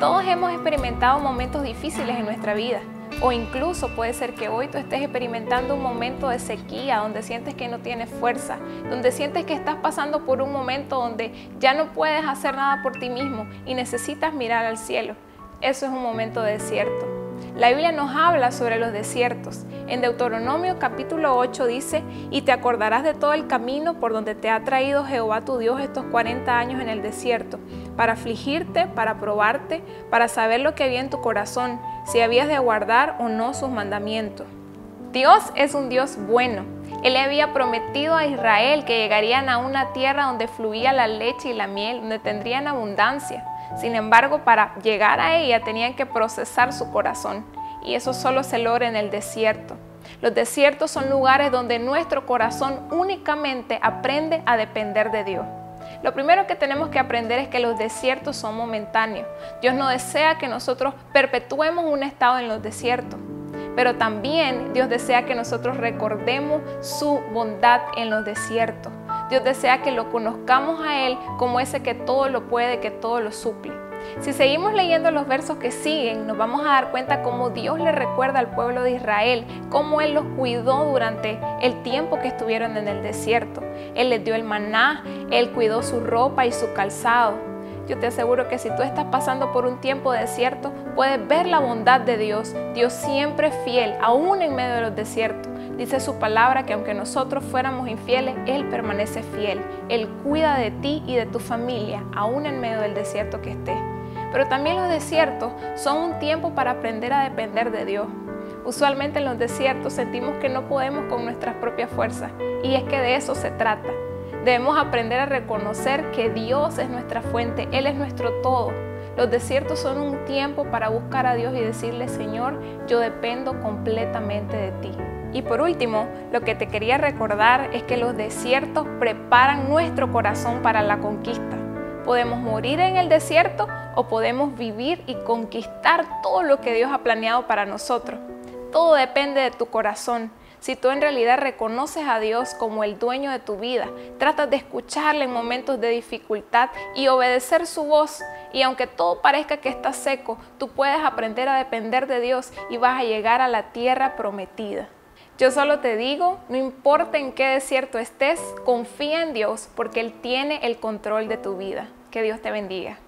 Todos hemos experimentado momentos difíciles en nuestra vida. O incluso puede ser que hoy tú estés experimentando un momento de sequía, donde sientes que no tienes fuerza, donde sientes que estás pasando por un momento donde ya no puedes hacer nada por ti mismo y necesitas mirar al cielo. Eso es un momento de desierto. La Biblia nos habla sobre los desiertos. En Deuteronomio capítulo 8 dice, y te acordarás de todo el camino por donde te ha traído Jehová tu Dios estos 40 años en el desierto, para afligirte, para probarte, para saber lo que había en tu corazón, si habías de aguardar o no sus mandamientos. Dios es un Dios bueno. Él había prometido a Israel que llegarían a una tierra donde fluía la leche y la miel, donde tendrían abundancia. Sin embargo, para llegar a ella tenían que procesar su corazón y eso solo se logra en el desierto. Los desiertos son lugares donde nuestro corazón únicamente aprende a depender de Dios. Lo primero que tenemos que aprender es que los desiertos son momentáneos. Dios no desea que nosotros perpetuemos un estado en los desiertos, pero también Dios desea que nosotros recordemos su bondad en los desiertos. Dios desea que lo conozcamos a Él como ese que todo lo puede, que todo lo suple. Si seguimos leyendo los versos que siguen, nos vamos a dar cuenta cómo Dios le recuerda al pueblo de Israel, cómo Él los cuidó durante el tiempo que estuvieron en el desierto. Él les dio el maná, Él cuidó su ropa y su calzado. Yo te aseguro que si tú estás pasando por un tiempo de desierto, puedes ver la bondad de Dios. Dios siempre fiel, aún en medio de los desiertos. Dice su palabra que aunque nosotros fuéramos infieles, Él permanece fiel. Él cuida de ti y de tu familia, aún en medio del desierto que estés. Pero también los desiertos son un tiempo para aprender a depender de Dios. Usualmente en los desiertos sentimos que no podemos con nuestras propias fuerzas y es que de eso se trata. Debemos aprender a reconocer que Dios es nuestra fuente, Él es nuestro todo. Los desiertos son un tiempo para buscar a Dios y decirle, Señor, yo dependo completamente de ti. Y por último, lo que te quería recordar es que los desiertos preparan nuestro corazón para la conquista. Podemos morir en el desierto o podemos vivir y conquistar todo lo que Dios ha planeado para nosotros. Todo depende de tu corazón. Si tú en realidad reconoces a Dios como el dueño de tu vida, tratas de escucharle en momentos de dificultad y obedecer su voz, y aunque todo parezca que está seco, tú puedes aprender a depender de Dios y vas a llegar a la tierra prometida. Yo solo te digo, no importa en qué desierto estés, confía en Dios porque Él tiene el control de tu vida. Que Dios te bendiga.